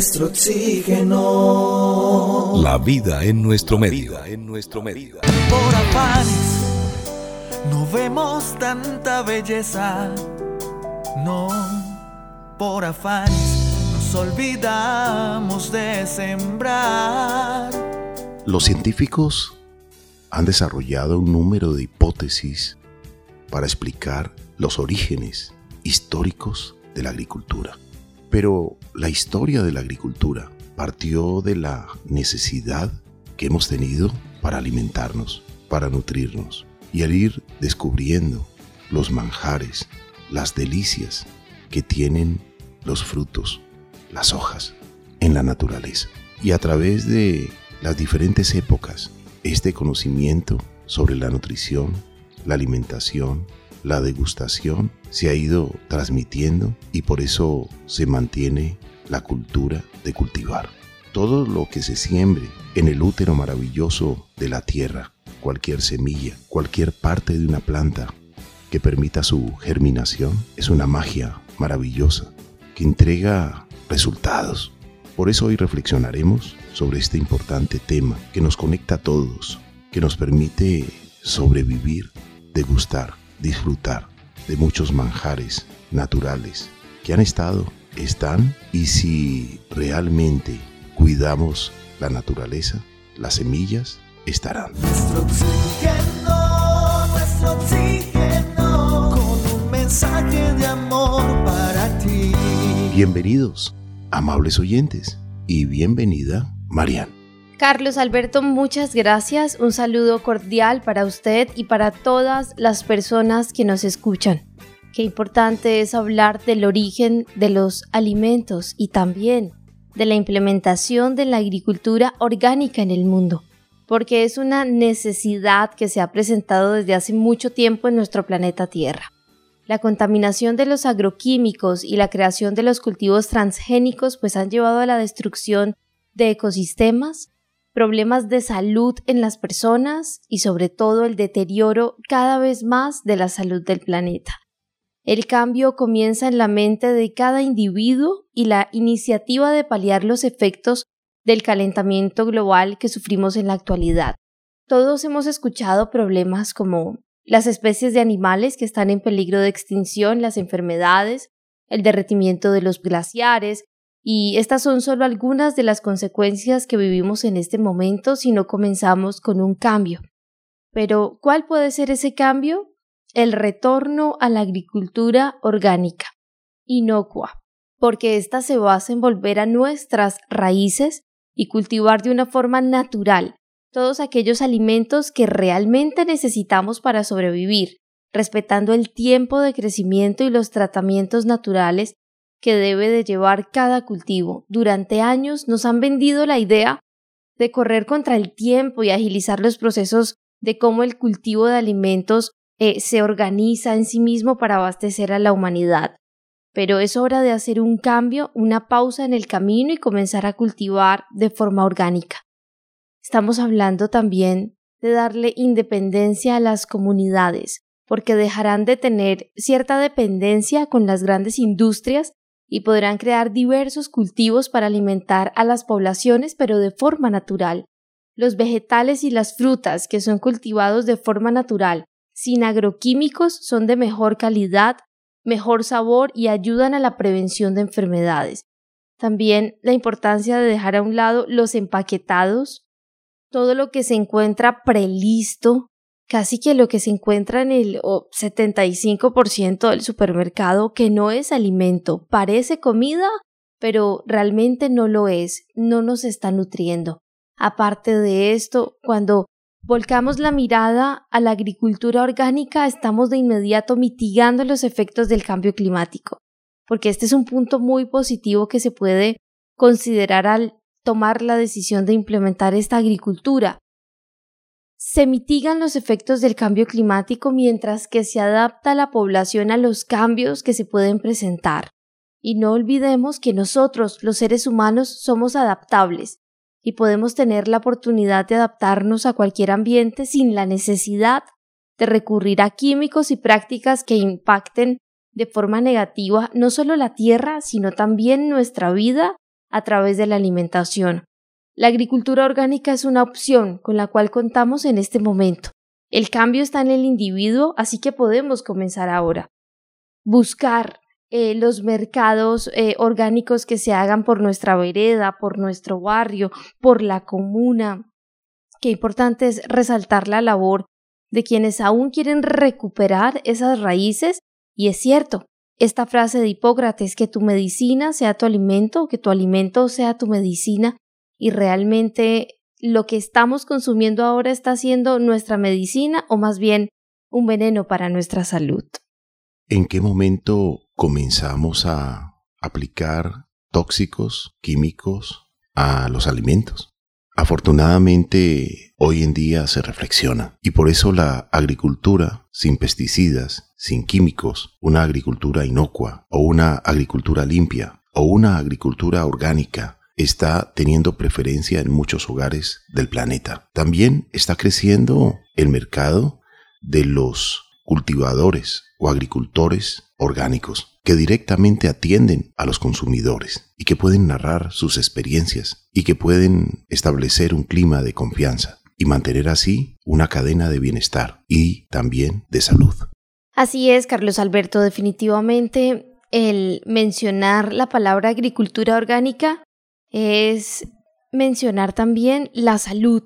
nuestro oxígeno. La vida en nuestro medio. En nuestro medio. Por afanes no vemos tanta belleza. No, por afanes nos olvidamos de sembrar. Los científicos han desarrollado un número de hipótesis para explicar los orígenes históricos de la agricultura. Pero la historia de la agricultura partió de la necesidad que hemos tenido para alimentarnos, para nutrirnos, y al ir descubriendo los manjares, las delicias que tienen los frutos, las hojas, en la naturaleza. Y a través de las diferentes épocas, este conocimiento sobre la nutrición, la alimentación, la degustación se ha ido transmitiendo y por eso se mantiene la cultura de cultivar. Todo lo que se siembre en el útero maravilloso de la tierra, cualquier semilla, cualquier parte de una planta que permita su germinación, es una magia maravillosa que entrega resultados. Por eso hoy reflexionaremos sobre este importante tema que nos conecta a todos, que nos permite sobrevivir, degustar disfrutar de muchos manjares naturales que han estado, están y si realmente cuidamos la naturaleza, las semillas estarán. Nuestro oxígeno, nuestro oxígeno, con un mensaje de amor para ti. Bienvenidos, amables oyentes, y bienvenida, Marian. Carlos Alberto, muchas gracias. Un saludo cordial para usted y para todas las personas que nos escuchan. Qué importante es hablar del origen de los alimentos y también de la implementación de la agricultura orgánica en el mundo, porque es una necesidad que se ha presentado desde hace mucho tiempo en nuestro planeta Tierra. La contaminación de los agroquímicos y la creación de los cultivos transgénicos pues han llevado a la destrucción de ecosistemas, problemas de salud en las personas y sobre todo el deterioro cada vez más de la salud del planeta. El cambio comienza en la mente de cada individuo y la iniciativa de paliar los efectos del calentamiento global que sufrimos en la actualidad. Todos hemos escuchado problemas como las especies de animales que están en peligro de extinción, las enfermedades, el derretimiento de los glaciares, y estas son solo algunas de las consecuencias que vivimos en este momento si no comenzamos con un cambio. Pero, ¿cuál puede ser ese cambio? El retorno a la agricultura orgánica, inocua, porque ésta se basa en volver a nuestras raíces y cultivar de una forma natural todos aquellos alimentos que realmente necesitamos para sobrevivir, respetando el tiempo de crecimiento y los tratamientos naturales que debe de llevar cada cultivo. Durante años nos han vendido la idea de correr contra el tiempo y agilizar los procesos de cómo el cultivo de alimentos eh, se organiza en sí mismo para abastecer a la humanidad. Pero es hora de hacer un cambio, una pausa en el camino y comenzar a cultivar de forma orgánica. Estamos hablando también de darle independencia a las comunidades, porque dejarán de tener cierta dependencia con las grandes industrias y podrán crear diversos cultivos para alimentar a las poblaciones, pero de forma natural. Los vegetales y las frutas que son cultivados de forma natural, sin agroquímicos, son de mejor calidad, mejor sabor y ayudan a la prevención de enfermedades. También la importancia de dejar a un lado los empaquetados, todo lo que se encuentra prelisto, casi que lo que se encuentra en el 75% del supermercado que no es alimento, parece comida, pero realmente no lo es, no nos está nutriendo. Aparte de esto, cuando volcamos la mirada a la agricultura orgánica, estamos de inmediato mitigando los efectos del cambio climático, porque este es un punto muy positivo que se puede considerar al tomar la decisión de implementar esta agricultura se mitigan los efectos del cambio climático mientras que se adapta la población a los cambios que se pueden presentar. Y no olvidemos que nosotros, los seres humanos, somos adaptables y podemos tener la oportunidad de adaptarnos a cualquier ambiente sin la necesidad de recurrir a químicos y prácticas que impacten de forma negativa no solo la tierra, sino también nuestra vida a través de la alimentación. La agricultura orgánica es una opción con la cual contamos en este momento. El cambio está en el individuo, así que podemos comenzar ahora. Buscar eh, los mercados eh, orgánicos que se hagan por nuestra vereda, por nuestro barrio, por la comuna. Qué importante es resaltar la labor de quienes aún quieren recuperar esas raíces. Y es cierto, esta frase de Hipócrates, que tu medicina sea tu alimento, que tu alimento sea tu medicina, y realmente lo que estamos consumiendo ahora está siendo nuestra medicina o más bien un veneno para nuestra salud. ¿En qué momento comenzamos a aplicar tóxicos, químicos a los alimentos? Afortunadamente, hoy en día se reflexiona y por eso la agricultura sin pesticidas, sin químicos, una agricultura inocua o una agricultura limpia o una agricultura orgánica está teniendo preferencia en muchos hogares del planeta. También está creciendo el mercado de los cultivadores o agricultores orgánicos que directamente atienden a los consumidores y que pueden narrar sus experiencias y que pueden establecer un clima de confianza y mantener así una cadena de bienestar y también de salud. Así es, Carlos Alberto, definitivamente el mencionar la palabra agricultura orgánica es mencionar también la salud,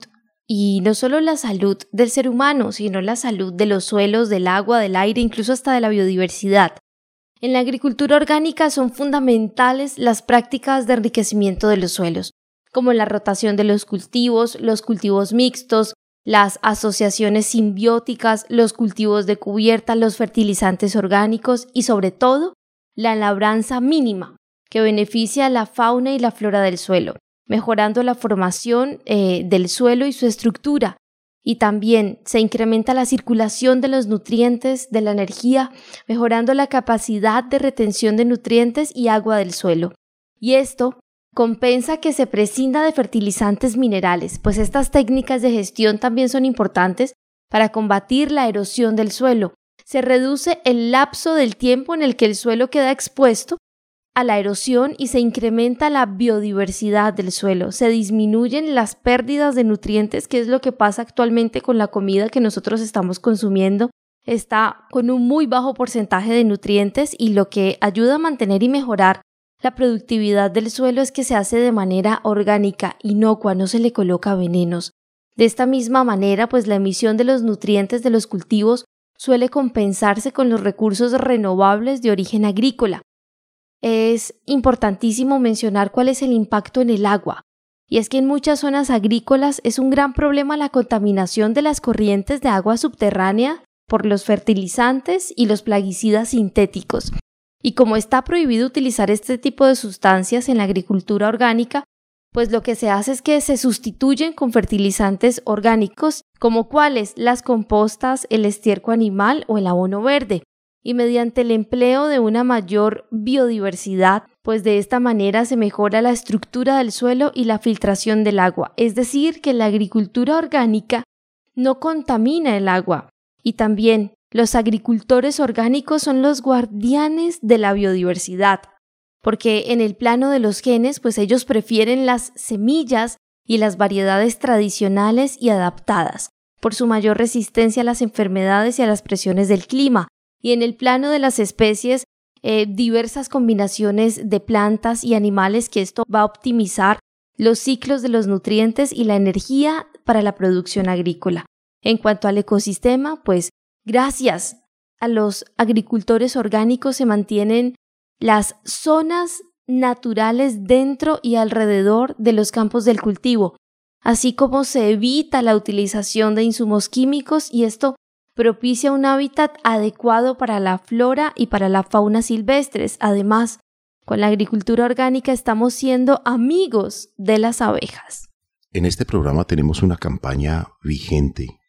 y no solo la salud del ser humano, sino la salud de los suelos, del agua, del aire, incluso hasta de la biodiversidad. En la agricultura orgánica son fundamentales las prácticas de enriquecimiento de los suelos, como la rotación de los cultivos, los cultivos mixtos, las asociaciones simbióticas, los cultivos de cubierta, los fertilizantes orgánicos y sobre todo la labranza mínima, que beneficia a la fauna y la flora del suelo, mejorando la formación eh, del suelo y su estructura. Y también se incrementa la circulación de los nutrientes, de la energía, mejorando la capacidad de retención de nutrientes y agua del suelo. Y esto compensa que se prescinda de fertilizantes minerales, pues estas técnicas de gestión también son importantes para combatir la erosión del suelo. Se reduce el lapso del tiempo en el que el suelo queda expuesto a la erosión y se incrementa la biodiversidad del suelo, se disminuyen las pérdidas de nutrientes, que es lo que pasa actualmente con la comida que nosotros estamos consumiendo. Está con un muy bajo porcentaje de nutrientes y lo que ayuda a mantener y mejorar la productividad del suelo es que se hace de manera orgánica, inocua, no se le coloca venenos. De esta misma manera, pues la emisión de los nutrientes de los cultivos suele compensarse con los recursos renovables de origen agrícola, es importantísimo mencionar cuál es el impacto en el agua. Y es que en muchas zonas agrícolas es un gran problema la contaminación de las corrientes de agua subterránea por los fertilizantes y los plaguicidas sintéticos. Y como está prohibido utilizar este tipo de sustancias en la agricultura orgánica, pues lo que se hace es que se sustituyen con fertilizantes orgánicos, como cuáles las compostas, el estiércol animal o el abono verde y mediante el empleo de una mayor biodiversidad, pues de esta manera se mejora la estructura del suelo y la filtración del agua, es decir, que la agricultura orgánica no contamina el agua. Y también los agricultores orgánicos son los guardianes de la biodiversidad, porque en el plano de los genes, pues ellos prefieren las semillas y las variedades tradicionales y adaptadas, por su mayor resistencia a las enfermedades y a las presiones del clima, y en el plano de las especies, eh, diversas combinaciones de plantas y animales que esto va a optimizar los ciclos de los nutrientes y la energía para la producción agrícola. En cuanto al ecosistema, pues gracias a los agricultores orgánicos se mantienen las zonas naturales dentro y alrededor de los campos del cultivo, así como se evita la utilización de insumos químicos y esto propicia un hábitat adecuado para la flora y para la fauna silvestres. Además, con la agricultura orgánica estamos siendo amigos de las abejas. En este programa tenemos una campaña vigente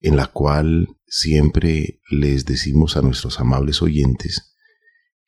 en la cual siempre les decimos a nuestros amables oyentes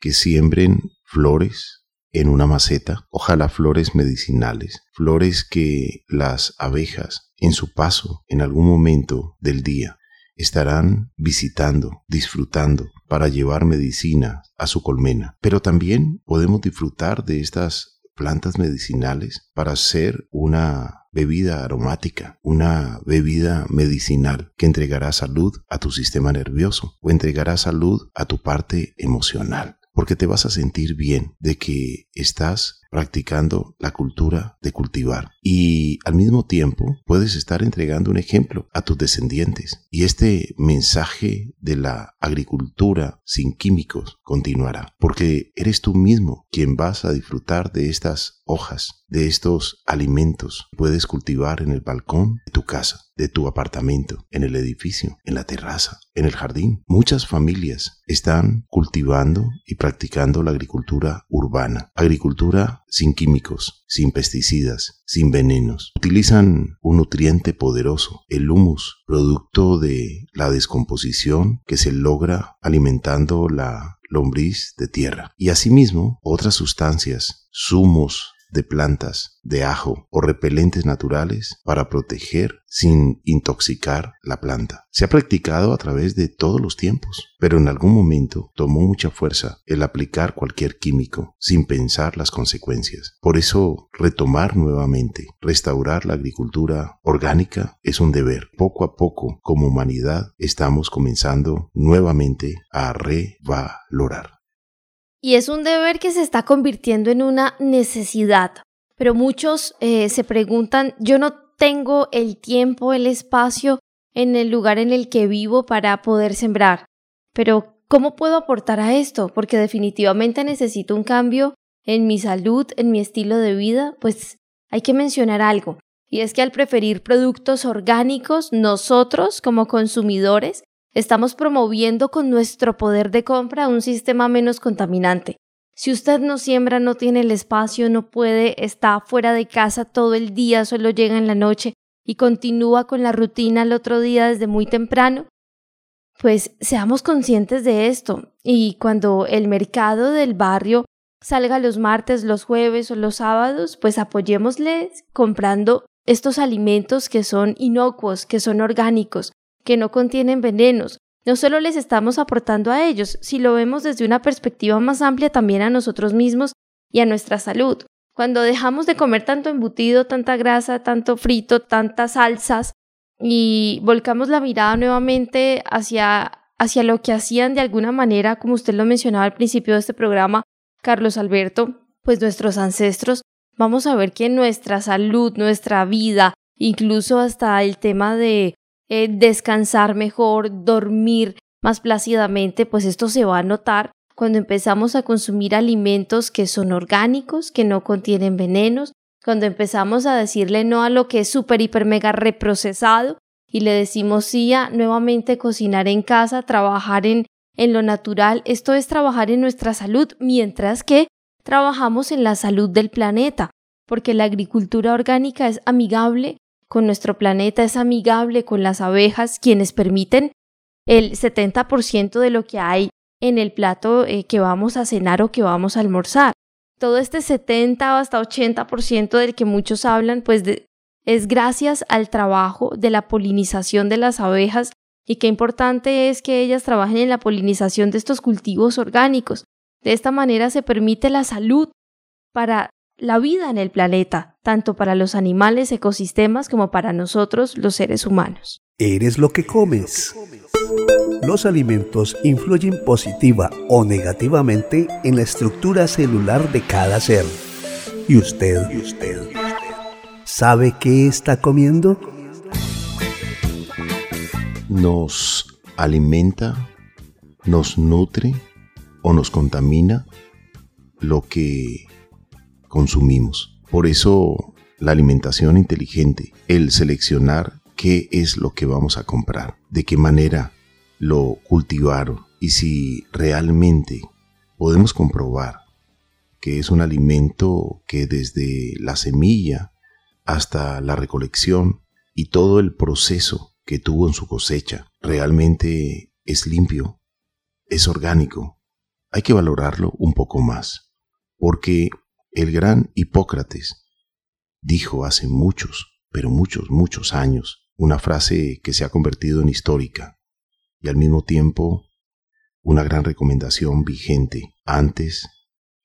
que siembren flores en una maceta, ojalá flores medicinales, flores que las abejas en su paso en algún momento del día estarán visitando, disfrutando para llevar medicina a su colmena. Pero también podemos disfrutar de estas plantas medicinales para hacer una bebida aromática, una bebida medicinal que entregará salud a tu sistema nervioso o entregará salud a tu parte emocional porque te vas a sentir bien de que estás practicando la cultura de cultivar. Y al mismo tiempo puedes estar entregando un ejemplo a tus descendientes. Y este mensaje de la agricultura sin químicos continuará porque eres tú mismo quien vas a disfrutar de estas hojas, de estos alimentos. Puedes cultivar en el balcón de tu casa, de tu apartamento, en el edificio, en la terraza, en el jardín. Muchas familias están cultivando y practicando la agricultura urbana, agricultura sin químicos, sin pesticidas, sin venenos. Utilizan un nutriente poderoso, el humus, producto de la descomposición que se logra alimentando la lombriz de tierra. Y asimismo, otras sustancias, zumos, de plantas, de ajo o repelentes naturales para proteger sin intoxicar la planta. Se ha practicado a través de todos los tiempos, pero en algún momento tomó mucha fuerza el aplicar cualquier químico sin pensar las consecuencias. Por eso, retomar nuevamente, restaurar la agricultura orgánica es un deber. Poco a poco, como humanidad, estamos comenzando nuevamente a revalorar. Y es un deber que se está convirtiendo en una necesidad. Pero muchos eh, se preguntan, yo no tengo el tiempo, el espacio en el lugar en el que vivo para poder sembrar. Pero, ¿cómo puedo aportar a esto? Porque definitivamente necesito un cambio en mi salud, en mi estilo de vida. Pues hay que mencionar algo. Y es que al preferir productos orgánicos, nosotros como consumidores Estamos promoviendo con nuestro poder de compra un sistema menos contaminante. Si usted no siembra, no tiene el espacio, no puede, está fuera de casa todo el día, solo llega en la noche y continúa con la rutina el otro día desde muy temprano, pues seamos conscientes de esto y cuando el mercado del barrio salga los martes, los jueves o los sábados, pues apoyémosles comprando estos alimentos que son inocuos, que son orgánicos, que no contienen venenos. No solo les estamos aportando a ellos, si lo vemos desde una perspectiva más amplia también a nosotros mismos y a nuestra salud. Cuando dejamos de comer tanto embutido, tanta grasa, tanto frito, tantas salsas y volcamos la mirada nuevamente hacia, hacia lo que hacían de alguna manera, como usted lo mencionaba al principio de este programa, Carlos Alberto, pues nuestros ancestros, vamos a ver que nuestra salud, nuestra vida, incluso hasta el tema de eh, descansar mejor, dormir más plácidamente, pues esto se va a notar cuando empezamos a consumir alimentos que son orgánicos, que no contienen venenos, cuando empezamos a decirle no a lo que es súper, hiper, mega reprocesado y le decimos sí a nuevamente cocinar en casa, trabajar en, en lo natural, esto es trabajar en nuestra salud, mientras que trabajamos en la salud del planeta, porque la agricultura orgánica es amigable con nuestro planeta, es amigable con las abejas, quienes permiten el 70% de lo que hay en el plato eh, que vamos a cenar o que vamos a almorzar. Todo este 70 o hasta 80% del que muchos hablan, pues es gracias al trabajo de la polinización de las abejas y qué importante es que ellas trabajen en la polinización de estos cultivos orgánicos. De esta manera se permite la salud para la vida en el planeta, tanto para los animales, ecosistemas, como para nosotros, los seres humanos. Eres lo que comes. Los alimentos influyen positiva o negativamente en la estructura celular de cada ser. ¿Y usted? ¿Y usted? ¿Sabe qué está comiendo? Nos alimenta, nos nutre o nos contamina lo que consumimos. Por eso la alimentación inteligente, el seleccionar qué es lo que vamos a comprar, de qué manera lo cultivaron y si realmente podemos comprobar que es un alimento que desde la semilla hasta la recolección y todo el proceso que tuvo en su cosecha realmente es limpio, es orgánico, hay que valorarlo un poco más, porque el gran Hipócrates dijo hace muchos, pero muchos, muchos años, una frase que se ha convertido en histórica y al mismo tiempo una gran recomendación vigente antes,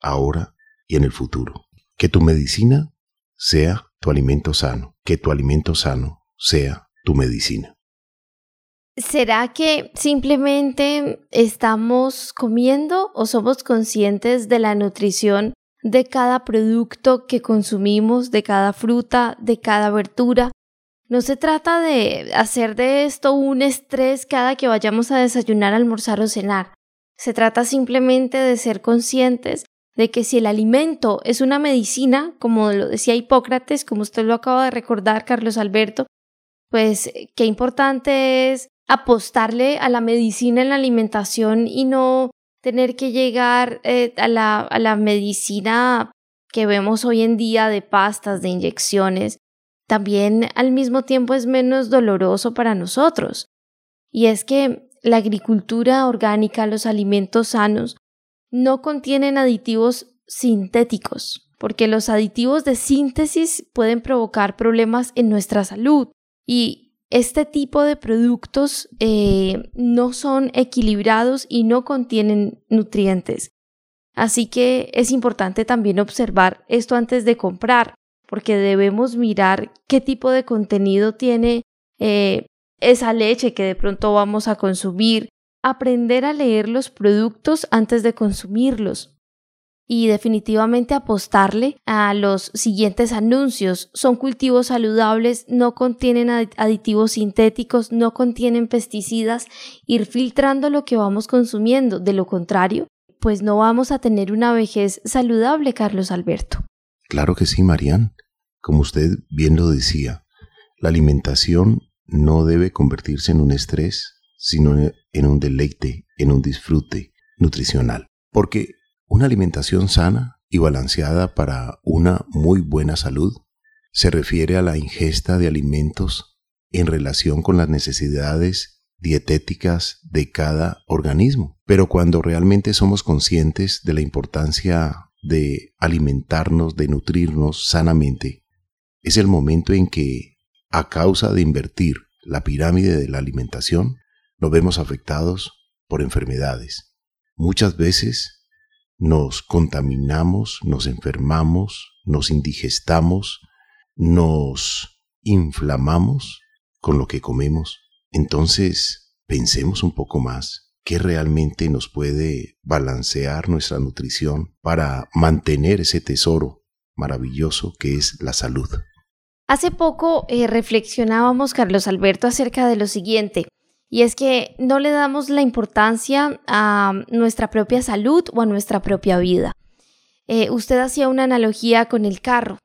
ahora y en el futuro. Que tu medicina sea tu alimento sano, que tu alimento sano sea tu medicina. ¿Será que simplemente estamos comiendo o somos conscientes de la nutrición de cada producto que consumimos, de cada fruta, de cada verdura? No se trata de hacer de esto un estrés cada que vayamos a desayunar, almorzar o cenar. Se trata simplemente de ser conscientes de que si el alimento es una medicina, como lo decía Hipócrates, como usted lo acaba de recordar, Carlos Alberto, pues qué importante es apostarle a la medicina en la alimentación y no tener que llegar eh, a, la, a la medicina que vemos hoy en día de pastas, de inyecciones, también al mismo tiempo es menos doloroso para nosotros. Y es que la agricultura orgánica, los alimentos sanos, no contienen aditivos sintéticos, porque los aditivos de síntesis pueden provocar problemas en nuestra salud y este tipo de productos eh, no son equilibrados y no contienen nutrientes. Así que es importante también observar esto antes de comprar, porque debemos mirar qué tipo de contenido tiene eh, esa leche que de pronto vamos a consumir, aprender a leer los productos antes de consumirlos y definitivamente apostarle a los siguientes anuncios. Son cultivos saludables, no contienen aditivos sintéticos, no contienen pesticidas, ir filtrando lo que vamos consumiendo. De lo contrario, pues no vamos a tener una vejez saludable, Carlos Alberto. Claro que sí, Marian. Como usted bien lo decía, la alimentación no debe convertirse en un estrés, sino en un deleite, en un disfrute nutricional. Porque una alimentación sana y balanceada para una muy buena salud se refiere a la ingesta de alimentos en relación con las necesidades dietéticas de cada organismo. Pero cuando realmente somos conscientes de la importancia de alimentarnos, de nutrirnos sanamente, es el momento en que, a causa de invertir la pirámide de la alimentación, nos vemos afectados por enfermedades. Muchas veces nos contaminamos, nos enfermamos, nos indigestamos, nos inflamamos con lo que comemos. Entonces, pensemos un poco más qué realmente nos puede balancear nuestra nutrición para mantener ese tesoro maravilloso que es la salud. Hace poco eh, reflexionábamos, Carlos Alberto, acerca de lo siguiente. Y es que no le damos la importancia a nuestra propia salud o a nuestra propia vida. Eh, usted hacía una analogía con el carro.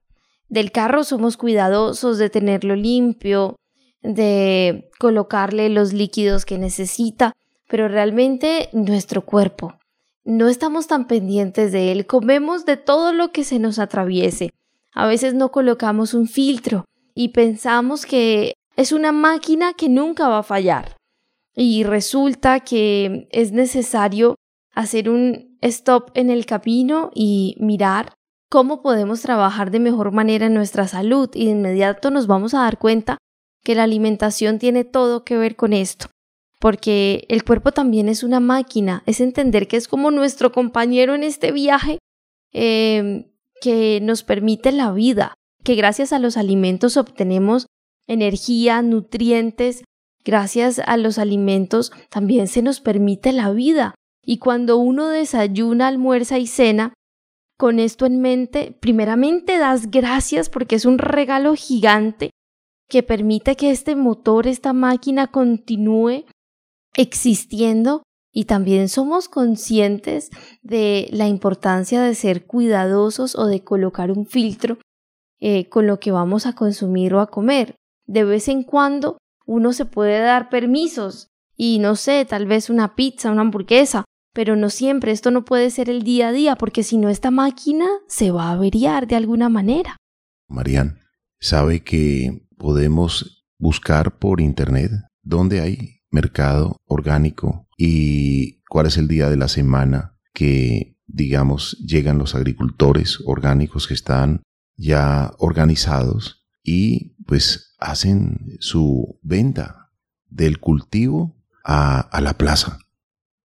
Del carro somos cuidadosos de tenerlo limpio, de colocarle los líquidos que necesita, pero realmente nuestro cuerpo. No estamos tan pendientes de él, comemos de todo lo que se nos atraviese. A veces no colocamos un filtro y pensamos que es una máquina que nunca va a fallar y resulta que es necesario hacer un stop en el camino y mirar cómo podemos trabajar de mejor manera en nuestra salud. Y de inmediato nos vamos a dar cuenta que la alimentación tiene todo que ver con esto, porque el cuerpo también es una máquina, es entender que es como nuestro compañero en este viaje em, que nos permite la vida, que gracias a los alimentos obtenemos energía, nutrientes, Gracias a los alimentos también se nos permite la vida. Y cuando uno desayuna, almuerza y cena, con esto en mente, primeramente das gracias porque es un regalo gigante que permite que este motor, esta máquina continúe existiendo y también somos conscientes de la importancia de ser cuidadosos o de colocar un filtro eh, con lo que vamos a consumir o a comer. De vez en cuando uno se puede dar permisos y no sé, tal vez una pizza, una hamburguesa, pero no siempre, esto no puede ser el día a día porque si no esta máquina se va a averiar de alguna manera. Marian, ¿sabe que podemos buscar por internet dónde hay mercado orgánico y cuál es el día de la semana que, digamos, llegan los agricultores orgánicos que están ya organizados y pues hacen su venta del cultivo a, la plaza.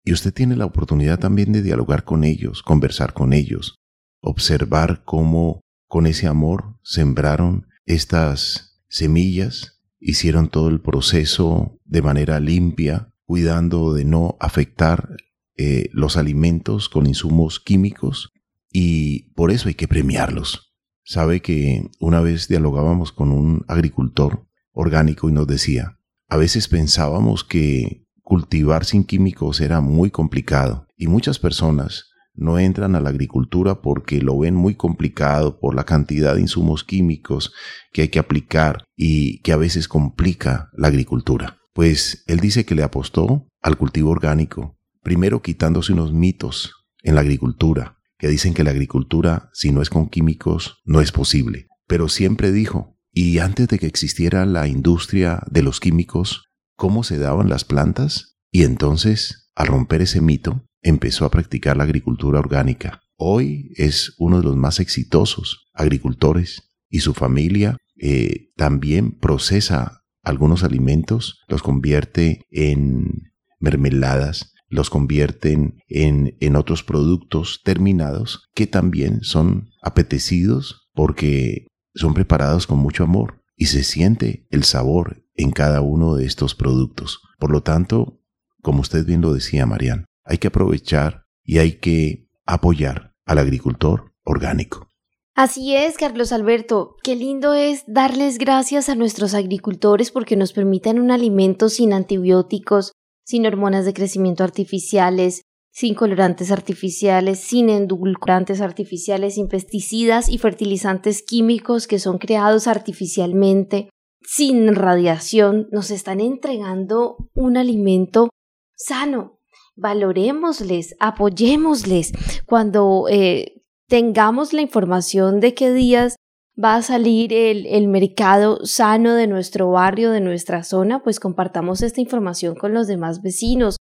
Y usted tiene la oportunidad también de dialogar con ellos, conversar con ellos, observar cómo con ese amor sembraron estas semillas, hicieron todo el proceso de manera limpia, cuidando de no afectar eh, los alimentos con insumos químicos y por eso hay que premiarlos. Sabe que una vez dialogábamos con un agricultor orgánico y nos decía, a veces pensábamos que cultivar sin químicos era muy complicado y muchas personas no entran a la agricultura porque lo ven muy complicado por la cantidad de insumos químicos que hay que aplicar y que a veces complica la agricultura. Pues él dice que le apostó al cultivo orgánico, primero quitándose unos mitos en la agricultura, que dicen que la agricultura, si no es con químicos, no es posible. Pero siempre dijo, y antes de que existiera la industria de los químicos, ¿cómo se daban las plantas? Y entonces, al romper ese mito, empezó a practicar la agricultura orgánica. Hoy es uno de los más exitosos agricultores y su familia eh, también procesa algunos alimentos, los convierte en mermeladas, los convierten en, en otros productos terminados que también son apetecidos porque son preparados con mucho amor y se siente el sabor en cada uno de estos productos. Por lo tanto, como usted bien lo decía, Marian, hay que aprovechar y hay que apoyar al agricultor orgánico. Así es, Carlos Alberto. Qué lindo es darles gracias a nuestros agricultores porque nos permiten un alimento sin antibióticos, sin hormonas de crecimiento artificiales, sin colorantes artificiales, sin endulcorantes artificiales, sin pesticidas y fertilizantes químicos que son creados artificialmente, sin radiación. Nos están entregando un alimento sano, valorémosles, apoyémosles. Cuando eh, tengamos la información de qué días va a salir el, el, mercado sano de nuestro barrio, de nuestra zona, pues compartamos esta información con los demás vecinos,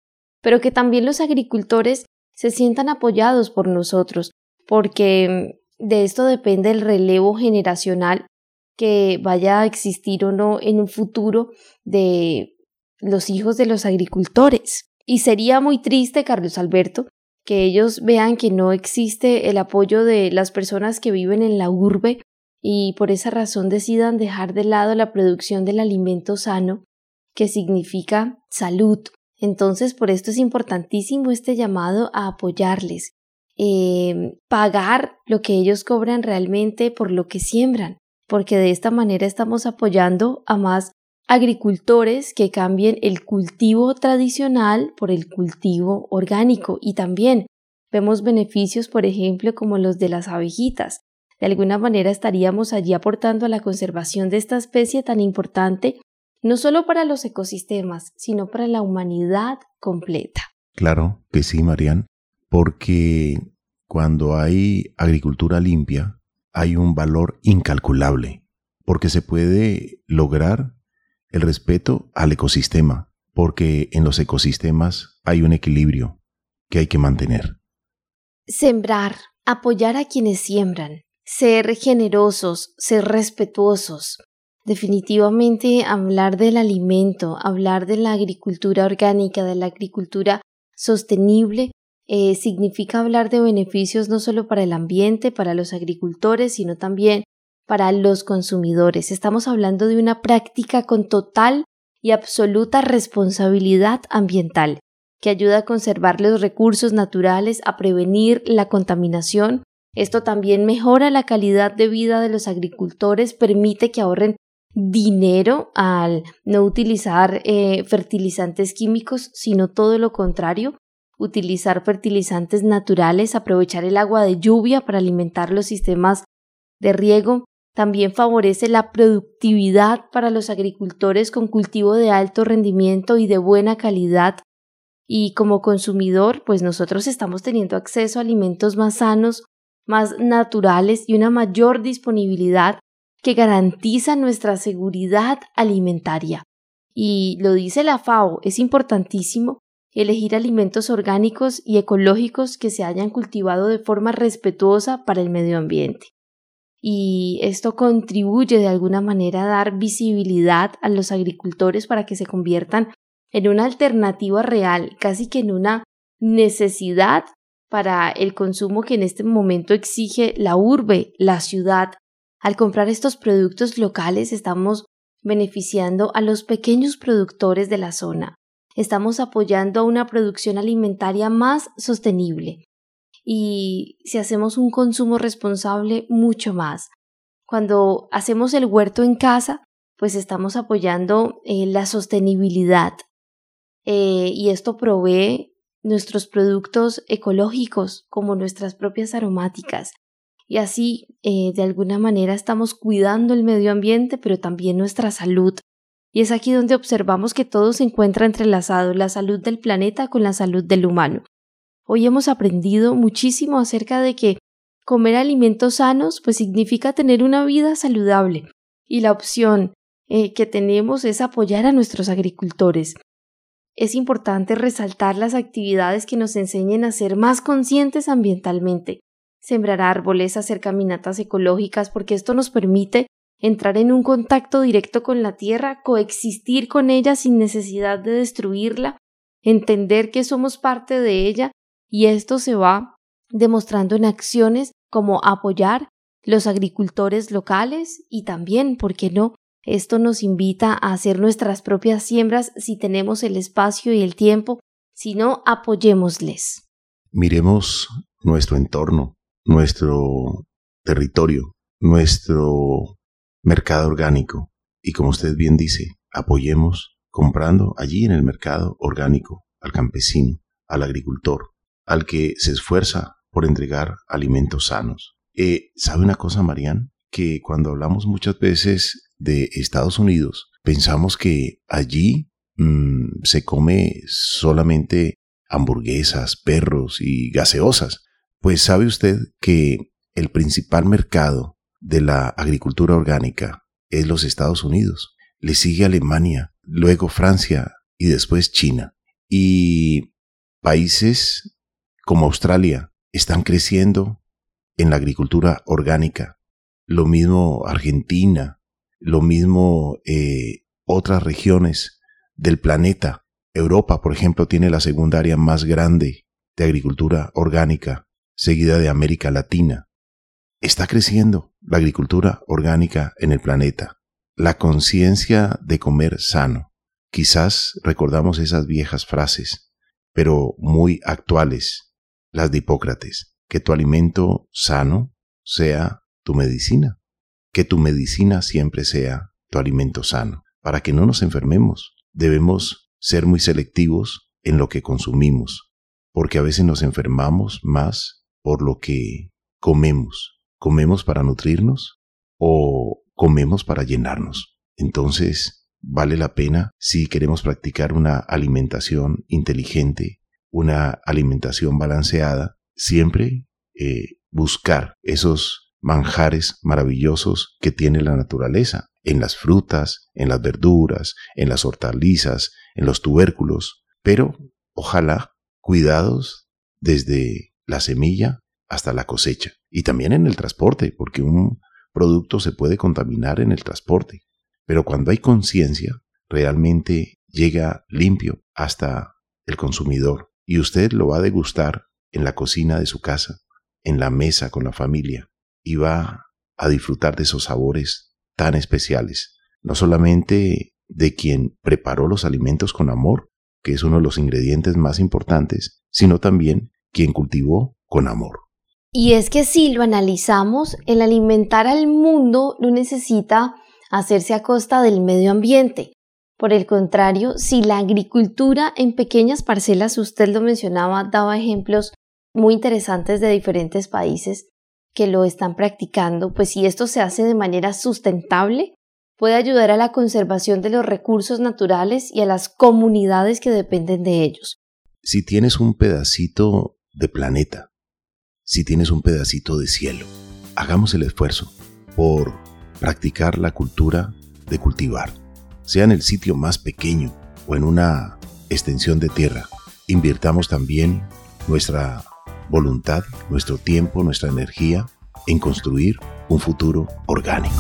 pero que también los agricultores se sientan apoyados por nosotros, porque de esto depende el relevo generacional que vaya a existir o no en un futuro de los hijos de los agricultores. Y sería muy triste, Carlos Alberto, que ellos vean que no existe el apoyo de las personas que viven en la urbe y por esa razón decidan dejar de lado la producción del alimento sano, que significa salud. Entonces, por esto es importantísimo este llamado a apoyarles, eh, pagar lo que ellos cobran realmente por lo que siembran, porque de esta manera estamos apoyando a más agricultores que cambien el cultivo tradicional por el cultivo orgánico y también vemos beneficios, por ejemplo, como los de las abejitas. De alguna manera estaríamos allí aportando a la conservación de esta especie tan importante, no solo para los ecosistemas, sino para la humanidad completa. Claro que sí, Marian, porque cuando hay agricultura limpia, hay un valor incalculable, porque se puede lograr el respeto al ecosistema, porque en los ecosistemas hay un equilibrio que hay que mantener. Sembrar, apoyar a quienes siembran, ser generosos, ser respetuosos. Definitivamente hablar del alimento, hablar de la agricultura orgánica, de la agricultura sostenible, eh, significa hablar de beneficios no solo para el ambiente, para los agricultores, sino también para los consumidores. Estamos hablando de una práctica con total y absoluta responsabilidad ambiental, que ayuda a conservar los recursos naturales, a prevenir la contaminación. Esto también mejora la calidad de vida de los agricultores, permite que ahorren dinero al no utilizar eh, fertilizantes químicos, sino todo lo contrario, utilizar fertilizantes naturales, aprovechar el agua de lluvia para alimentar los sistemas de riego, también favorece la productividad para los agricultores con cultivo de alto rendimiento y de buena calidad. Y como consumidor, pues nosotros estamos teniendo acceso a alimentos más sanos, más naturales y una mayor disponibilidad que garantiza nuestra seguridad alimentaria. Y lo dice la FAO, es importantísimo elegir alimentos orgánicos y ecológicos que se hayan cultivado de forma respetuosa para el medio ambiente y esto contribuye de alguna manera a dar visibilidad a los agricultores para que se conviertan en una alternativa real, casi que en una necesidad para el consumo que en este momento exige la urbe, la ciudad. Al comprar estos productos locales estamos beneficiando a los pequeños productores de la zona. Estamos apoyando a una producción alimentaria más sostenible. Y si hacemos un consumo responsable, mucho más. Cuando hacemos el huerto en casa, pues estamos apoyando eh, la sostenibilidad. Eh, y esto provee nuestros productos ecológicos como nuestras propias aromáticas. Y así, eh, de alguna manera, estamos cuidando el medio ambiente, pero también nuestra salud. Y es aquí donde observamos que todo se encuentra entrelazado, la salud del planeta con la salud del humano. Hoy hemos aprendido muchísimo acerca de que comer alimentos sanos pues significa tener una vida saludable y la opción eh, que tenemos es apoyar a nuestros agricultores. Es importante resaltar las actividades que nos enseñen a ser más conscientes ambientalmente, sembrar árboles, hacer caminatas ecológicas, porque esto nos permite entrar en un contacto directo con la tierra, coexistir con ella sin necesidad de destruirla, entender que somos parte de ella, y esto se va demostrando en acciones como apoyar los agricultores locales y también, ¿por qué no?, esto nos invita a hacer nuestras propias siembras si tenemos el espacio y el tiempo, si no, apoyémosles. Miremos nuestro entorno, nuestro territorio, nuestro mercado orgánico y como usted bien dice, apoyemos comprando allí en el mercado orgánico al campesino, al agricultor, al que se esfuerza por entregar alimentos sanos. Eh, ¿Sabe una cosa, Marian? Que cuando hablamos muchas veces de Estados Unidos, pensamos que allí mm, se come solamente hamburguesas, perros y gaseosas. Pues sabe usted que el principal mercado de la agricultura orgánica es los Estados Unidos. Le sigue Alemania, luego Francia y después China. Y países como Australia están creciendo en la agricultura orgánica. Lo mismo Argentina, lo mismo eh, otras regiones del planeta. Europa, por ejemplo, tiene la segunda área más grande de agricultura orgánica, seguida de América Latina. Está creciendo la agricultura orgánica en el planeta. La conciencia de comer sano. Quizás recordamos esas viejas frases, pero muy actuales, las de Hipócrates, que tu alimento sano sea tu medicina que tu medicina siempre sea tu alimento sano. Para que no nos enfermemos, debemos ser muy selectivos en lo que consumimos, porque a veces nos enfermamos más por lo que comemos. ¿Comemos para nutrirnos o comemos para llenarnos? Entonces, vale la pena si queremos practicar una alimentación inteligente, una alimentación balanceada, siempre eh, buscar esos manjares maravillosos que tiene la naturaleza, en las frutas, en las verduras, en las hortalizas, en los tubérculos, pero ojalá cuidados desde la semilla hasta la cosecha. Y también en el transporte, porque un producto se puede contaminar en el transporte, pero cuando hay conciencia, realmente llega limpio hasta el consumidor. Y usted lo va a degustar en la cocina de su casa, en la mesa con la familia, y a disfrutar de esos sabores tan especiales, no solamente de quien preparó los alimentos con amor, que es uno de los ingredientes más importantes, sino también quien cultivó con amor. Y es que si lo analizamos, el alimentar al mundo no necesita hacerse a costa del medio ambiente. Por el contrario, si la agricultura en pequeñas parcelas, usted lo mencionaba, daba ejemplos muy interesantes de diferentes países, que lo están practicando, pues si esto se hace de manera sustentable, puede ayudar a la conservación de los recursos naturales y a las comunidades que dependen de ellos. Si tienes un pedacito de planeta, si tienes un pedacito de cielo, hagamos el esfuerzo por practicar la cultura de cultivar, sea en el sitio más pequeño o en una extensión de tierra. Invirtamos también nuestra voluntad, nuestro tiempo, nuestra energía en construir un futuro orgánico.